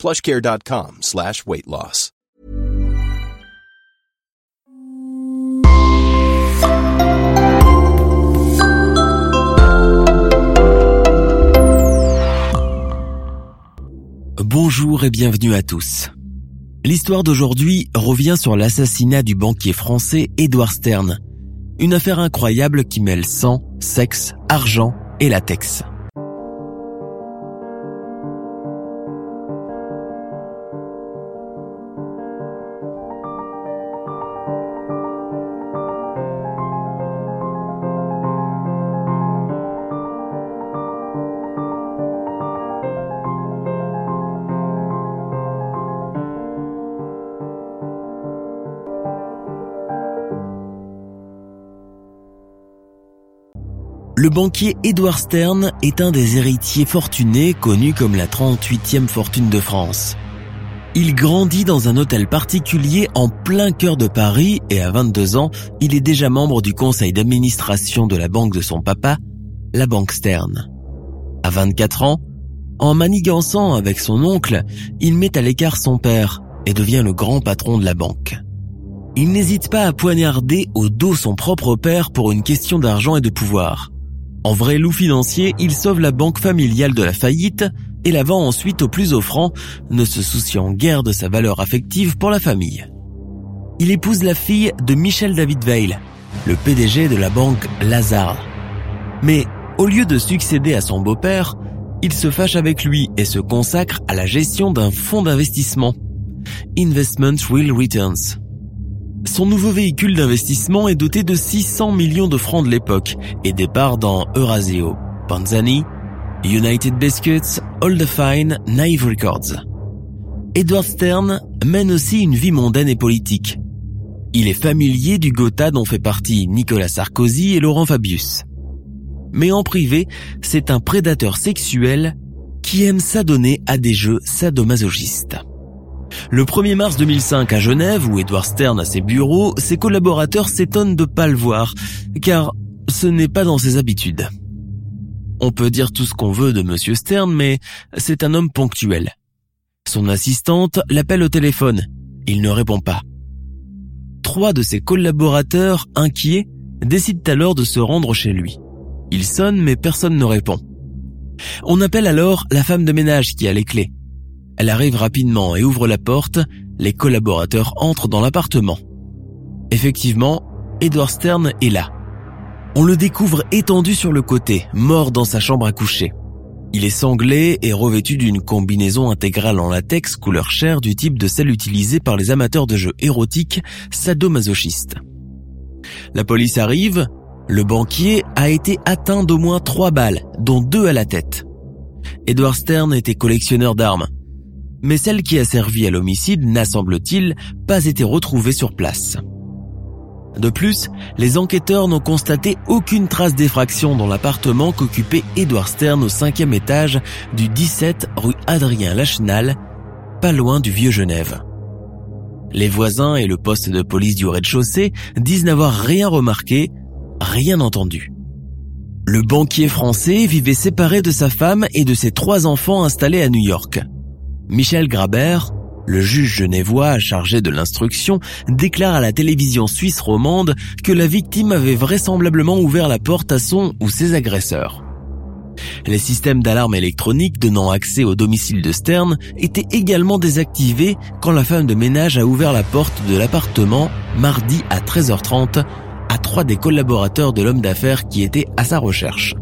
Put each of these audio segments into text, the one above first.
plushcare.com slash weight loss. Bonjour et bienvenue à tous. L'histoire d'aujourd'hui revient sur l'assassinat du banquier français Édouard Stern. Une affaire incroyable qui mêle sang, sexe, argent et latex. Le banquier Edward Stern est un des héritiers fortunés connus comme la 38e fortune de France. Il grandit dans un hôtel particulier en plein cœur de Paris et à 22 ans, il est déjà membre du conseil d'administration de la banque de son papa, la banque Stern. À 24 ans, en manigançant avec son oncle, il met à l'écart son père et devient le grand patron de la banque. Il n'hésite pas à poignarder au dos son propre père pour une question d'argent et de pouvoir. En vrai loup financier, il sauve la banque familiale de la faillite et la vend ensuite au plus offrant, ne se souciant guère de sa valeur affective pour la famille. Il épouse la fille de Michel David Veil, le PDG de la banque Lazare. Mais au lieu de succéder à son beau-père, il se fâche avec lui et se consacre à la gestion d'un fonds d'investissement, Investment Real Returns. Son nouveau véhicule d'investissement est doté de 600 millions de francs de l'époque et départ dans Eurasio, Panzani, United Biscuits, Old Fine, Naive Records. Edward Stern mène aussi une vie mondaine et politique. Il est familier du Gotha dont fait partie Nicolas Sarkozy et Laurent Fabius. Mais en privé, c'est un prédateur sexuel qui aime s'adonner à des jeux sadomasochistes. Le 1er mars 2005 à Genève, où Edward Stern a ses bureaux, ses collaborateurs s'étonnent de pas le voir, car ce n'est pas dans ses habitudes. On peut dire tout ce qu'on veut de Monsieur Stern, mais c'est un homme ponctuel. Son assistante l'appelle au téléphone. Il ne répond pas. Trois de ses collaborateurs, inquiets, décident alors de se rendre chez lui. Il sonne, mais personne ne répond. On appelle alors la femme de ménage qui a les clés. Elle arrive rapidement et ouvre la porte. Les collaborateurs entrent dans l'appartement. Effectivement, Edward Stern est là. On le découvre étendu sur le côté, mort dans sa chambre à coucher. Il est sanglé et revêtu d'une combinaison intégrale en latex couleur chair du type de celle utilisée par les amateurs de jeux érotiques sadomasochistes. La police arrive, le banquier a été atteint d'au moins trois balles, dont deux à la tête. Edward Stern était collectionneur d'armes mais celle qui a servi à l'homicide n'a, semble-t-il, pas été retrouvée sur place. De plus, les enquêteurs n'ont constaté aucune trace d'effraction dans l'appartement qu'occupait Edward Stern au cinquième étage du 17 rue Adrien Lachenal, pas loin du Vieux Genève. Les voisins et le poste de police du rez-de-chaussée disent n'avoir rien remarqué, rien entendu. Le banquier français vivait séparé de sa femme et de ses trois enfants installés à New York. Michel Grabert, le juge genevois chargé de l'instruction, déclare à la télévision suisse romande que la victime avait vraisemblablement ouvert la porte à son ou ses agresseurs. Les systèmes d'alarme électronique donnant accès au domicile de Stern étaient également désactivés quand la femme de ménage a ouvert la porte de l'appartement mardi à 13h30 à trois des collaborateurs de l'homme d'affaires qui étaient à sa recherche.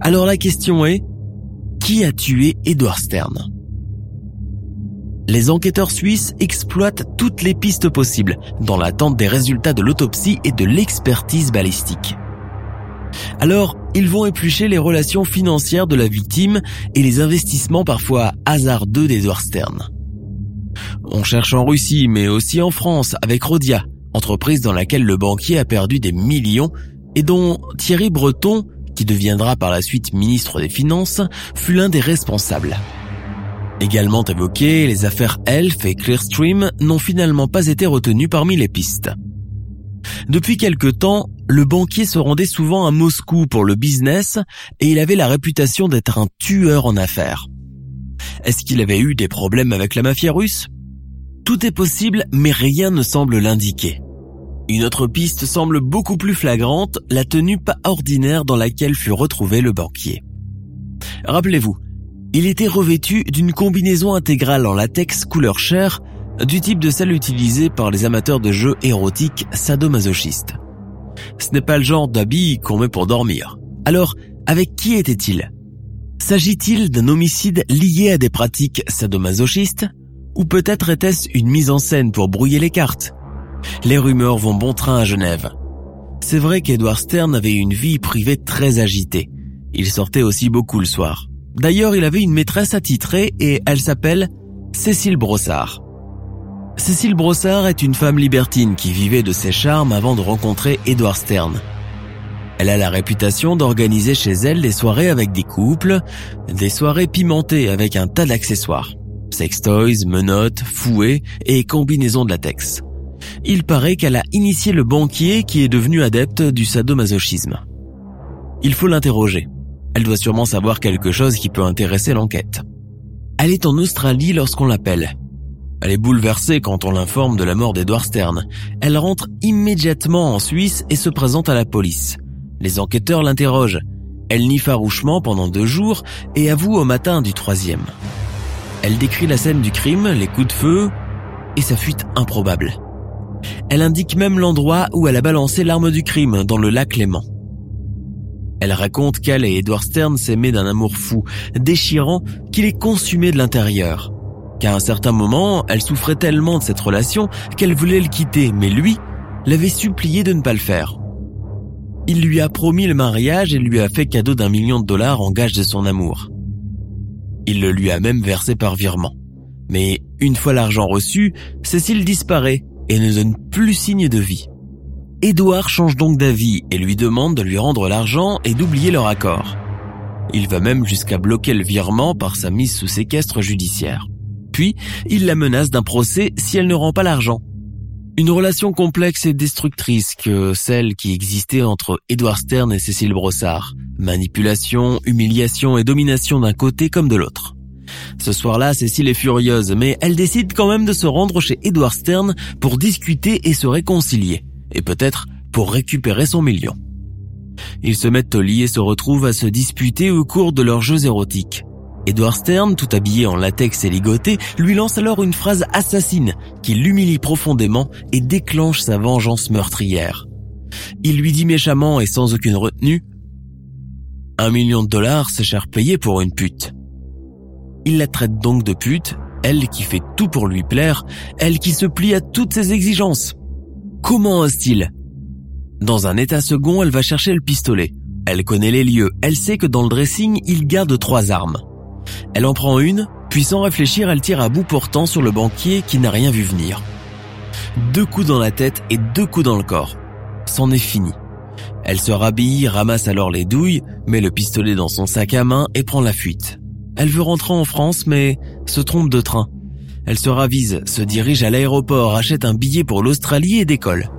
Alors la question est, qui a tué Edward Stern? Les enquêteurs suisses exploitent toutes les pistes possibles dans l'attente des résultats de l'autopsie et de l'expertise balistique. Alors, ils vont éplucher les relations financières de la victime et les investissements parfois hasardeux d'Edward Stern. On cherche en Russie, mais aussi en France, avec Rodia, entreprise dans laquelle le banquier a perdu des millions et dont Thierry Breton, qui deviendra par la suite ministre des Finances, fut l'un des responsables. Également évoquées, les affaires Elf et Clearstream n'ont finalement pas été retenues parmi les pistes. Depuis quelque temps, le banquier se rendait souvent à Moscou pour le business et il avait la réputation d'être un tueur en affaires. Est-ce qu'il avait eu des problèmes avec la mafia russe? Tout est possible, mais rien ne semble l'indiquer. Une autre piste semble beaucoup plus flagrante, la tenue pas ordinaire dans laquelle fut retrouvé le banquier. Rappelez-vous, il était revêtu d'une combinaison intégrale en latex couleur chair, du type de celle utilisée par les amateurs de jeux érotiques sadomasochistes. Ce n'est pas le genre d'habit qu'on met pour dormir. Alors, avec qui était-il? S'agit-il d'un homicide lié à des pratiques sadomasochistes? Ou peut-être était-ce une mise en scène pour brouiller les cartes? Les rumeurs vont bon train à Genève. C'est vrai qu'Edward Stern avait une vie privée très agitée. Il sortait aussi beaucoup le soir. D'ailleurs, il avait une maîtresse attitrée et elle s'appelle Cécile Brossard. Cécile Brossard est une femme libertine qui vivait de ses charmes avant de rencontrer Edward Stern. Elle a la réputation d'organiser chez elle des soirées avec des couples, des soirées pimentées avec un tas d'accessoires. Sextoys, menottes, fouets et combinaisons de latex. Il paraît qu'elle a initié le banquier qui est devenu adepte du sadomasochisme. Il faut l'interroger. Elle doit sûrement savoir quelque chose qui peut intéresser l'enquête. Elle est en Australie lorsqu'on l'appelle. Elle est bouleversée quand on l'informe de la mort d'Edward Stern. Elle rentre immédiatement en Suisse et se présente à la police. Les enquêteurs l'interrogent. Elle nie farouchement pendant deux jours et avoue au matin du troisième. Elle décrit la scène du crime, les coups de feu et sa fuite improbable. Elle indique même l'endroit où elle a balancé l'arme du crime dans le lac Léman. Elle raconte qu'elle et Edward Stern s'aimaient d'un amour fou, déchirant, qui les consumait de l'intérieur. Qu'à un certain moment, elle souffrait tellement de cette relation qu'elle voulait le quitter, mais lui l'avait supplié de ne pas le faire. Il lui a promis le mariage et lui a fait cadeau d'un million de dollars en gage de son amour. Il le lui a même versé par virement. Mais une fois l'argent reçu, Cécile disparaît et ne donne plus signe de vie. Édouard change donc d'avis et lui demande de lui rendre l'argent et d'oublier leur accord. Il va même jusqu'à bloquer le virement par sa mise sous séquestre judiciaire. Puis, il la menace d'un procès si elle ne rend pas l'argent. Une relation complexe et destructrice que celle qui existait entre Edward Stern et Cécile Brossard. Manipulation, humiliation et domination d'un côté comme de l'autre. Ce soir-là, Cécile est furieuse, mais elle décide quand même de se rendre chez Edward Stern pour discuter et se réconcilier. Et peut-être pour récupérer son million. Ils se mettent au lit et se retrouvent à se disputer au cours de leurs jeux érotiques. Edward Stern, tout habillé en latex et ligoté, lui lance alors une phrase assassine qui l'humilie profondément et déclenche sa vengeance meurtrière. Il lui dit méchamment et sans aucune retenue Un million de dollars, c'est cher payé pour une pute. Il la traite donc de pute, elle qui fait tout pour lui plaire, elle qui se plie à toutes ses exigences. Comment ose-t-il? Dans un état second, elle va chercher le pistolet. Elle connaît les lieux, elle sait que dans le dressing, il garde trois armes. Elle en prend une, puis sans réfléchir, elle tire à bout portant sur le banquier qui n'a rien vu venir. Deux coups dans la tête et deux coups dans le corps. C'en est fini. Elle se rhabille, ramasse alors les douilles, met le pistolet dans son sac à main et prend la fuite. Elle veut rentrer en France mais se trompe de train. Elle se ravise, se dirige à l'aéroport, achète un billet pour l'Australie et décolle.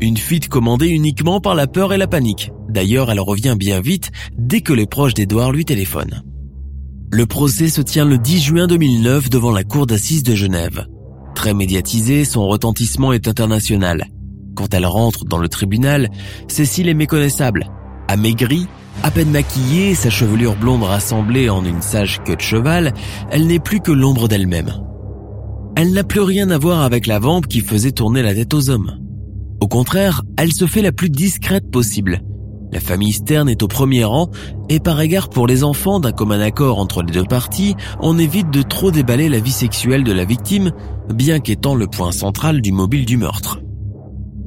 Une fuite commandée uniquement par la peur et la panique. D'ailleurs, elle revient bien vite dès que les proches d'Edouard lui téléphonent. Le procès se tient le 10 juin 2009 devant la cour d'assises de Genève. Très médiatisé, son retentissement est international. Quand elle rentre dans le tribunal, Cécile est méconnaissable. Amaigrie, à peine maquillée, sa chevelure blonde rassemblée en une sage queue de cheval, elle n'est plus que l'ombre d'elle-même. Elle n'a plus rien à voir avec la vampe qui faisait tourner la tête aux hommes. Au contraire, elle se fait la plus discrète possible. La famille Stern est au premier rang et par égard pour les enfants d'un commun accord entre les deux parties, on évite de trop déballer la vie sexuelle de la victime, bien qu'étant le point central du mobile du meurtre.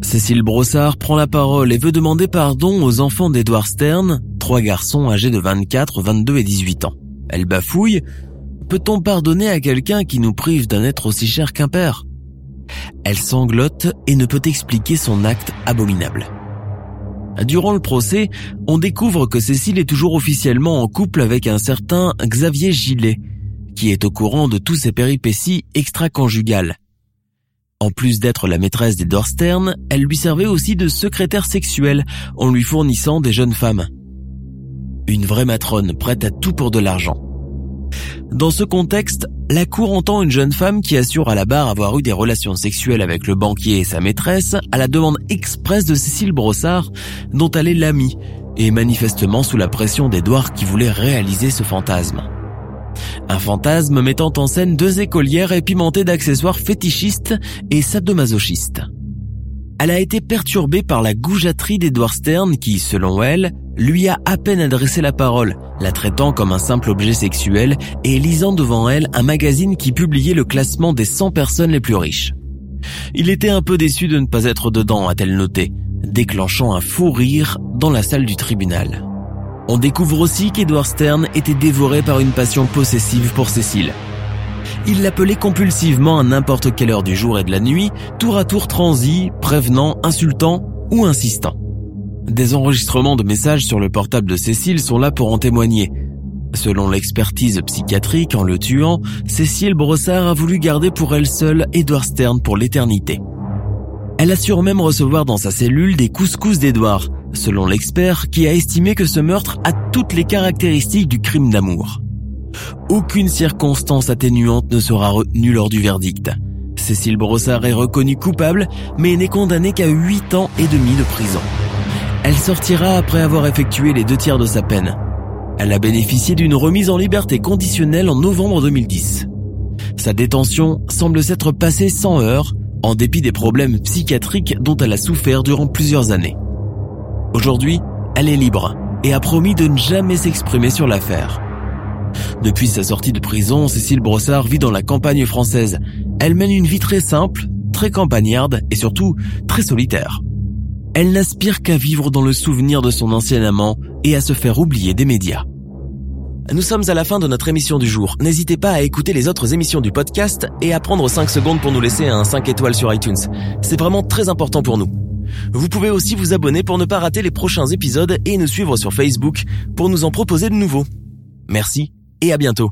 Cécile Brossard prend la parole et veut demander pardon aux enfants d'Edward Stern, trois garçons âgés de 24, 22 et 18 ans. Elle bafouille, peut-on pardonner à quelqu'un qui nous prive d'un être aussi cher qu'un père? Elle sanglote et ne peut expliquer son acte abominable. Durant le procès, on découvre que Cécile est toujours officiellement en couple avec un certain Xavier Gillet, qui est au courant de tous ses péripéties extra-conjugales. En plus d'être la maîtresse des Dorstern, elle lui servait aussi de secrétaire sexuelle en lui fournissant des jeunes femmes. Une vraie matrone prête à tout pour de l'argent. Dans ce contexte, la cour entend une jeune femme qui assure à la barre avoir eu des relations sexuelles avec le banquier et sa maîtresse à la demande expresse de Cécile Brossard, dont elle est l'amie, et manifestement sous la pression d'Edouard qui voulait réaliser ce fantasme. Un fantasme mettant en scène deux écolières épimentées d'accessoires fétichistes et sadomasochistes. Elle a été perturbée par la goujaterie d'Edward Stern qui, selon elle, lui a à peine adressé la parole, la traitant comme un simple objet sexuel et lisant devant elle un magazine qui publiait le classement des 100 personnes les plus riches. Il était un peu déçu de ne pas être dedans, a-t-elle noté, déclenchant un fou rire dans la salle du tribunal. On découvre aussi qu'Edward Stern était dévoré par une passion possessive pour Cécile. Il l'appelait compulsivement à n'importe quelle heure du jour et de la nuit, tour à tour transi, prévenant, insultant ou insistant. Des enregistrements de messages sur le portable de Cécile sont là pour en témoigner. Selon l'expertise psychiatrique, en le tuant, Cécile Brossard a voulu garder pour elle seule Edward Stern pour l'éternité. Elle assure même recevoir dans sa cellule des couscous d'Edward, selon l'expert qui a estimé que ce meurtre a toutes les caractéristiques du crime d'amour. Aucune circonstance atténuante ne sera retenue lors du verdict. Cécile Brossard est reconnue coupable, mais n'est condamnée qu'à 8 ans et demi de prison. Elle sortira après avoir effectué les deux tiers de sa peine. Elle a bénéficié d'une remise en liberté conditionnelle en novembre 2010. Sa détention semble s'être passée sans heurts, en dépit des problèmes psychiatriques dont elle a souffert durant plusieurs années. Aujourd'hui, elle est libre et a promis de ne jamais s'exprimer sur l'affaire. Depuis sa sortie de prison, Cécile Brossard vit dans la campagne française. Elle mène une vie très simple, très campagnarde et surtout très solitaire elle n'aspire qu'à vivre dans le souvenir de son ancien amant et à se faire oublier des médias. Nous sommes à la fin de notre émission du jour. N'hésitez pas à écouter les autres émissions du podcast et à prendre 5 secondes pour nous laisser un 5 étoiles sur iTunes. C'est vraiment très important pour nous. Vous pouvez aussi vous abonner pour ne pas rater les prochains épisodes et nous suivre sur Facebook pour nous en proposer de nouveaux. Merci et à bientôt.